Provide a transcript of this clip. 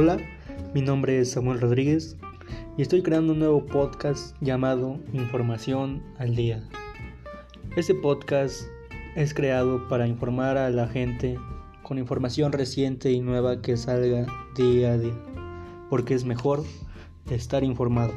Hola, mi nombre es Samuel Rodríguez y estoy creando un nuevo podcast llamado Información al Día. Este podcast es creado para informar a la gente con información reciente y nueva que salga día a día, porque es mejor estar informado.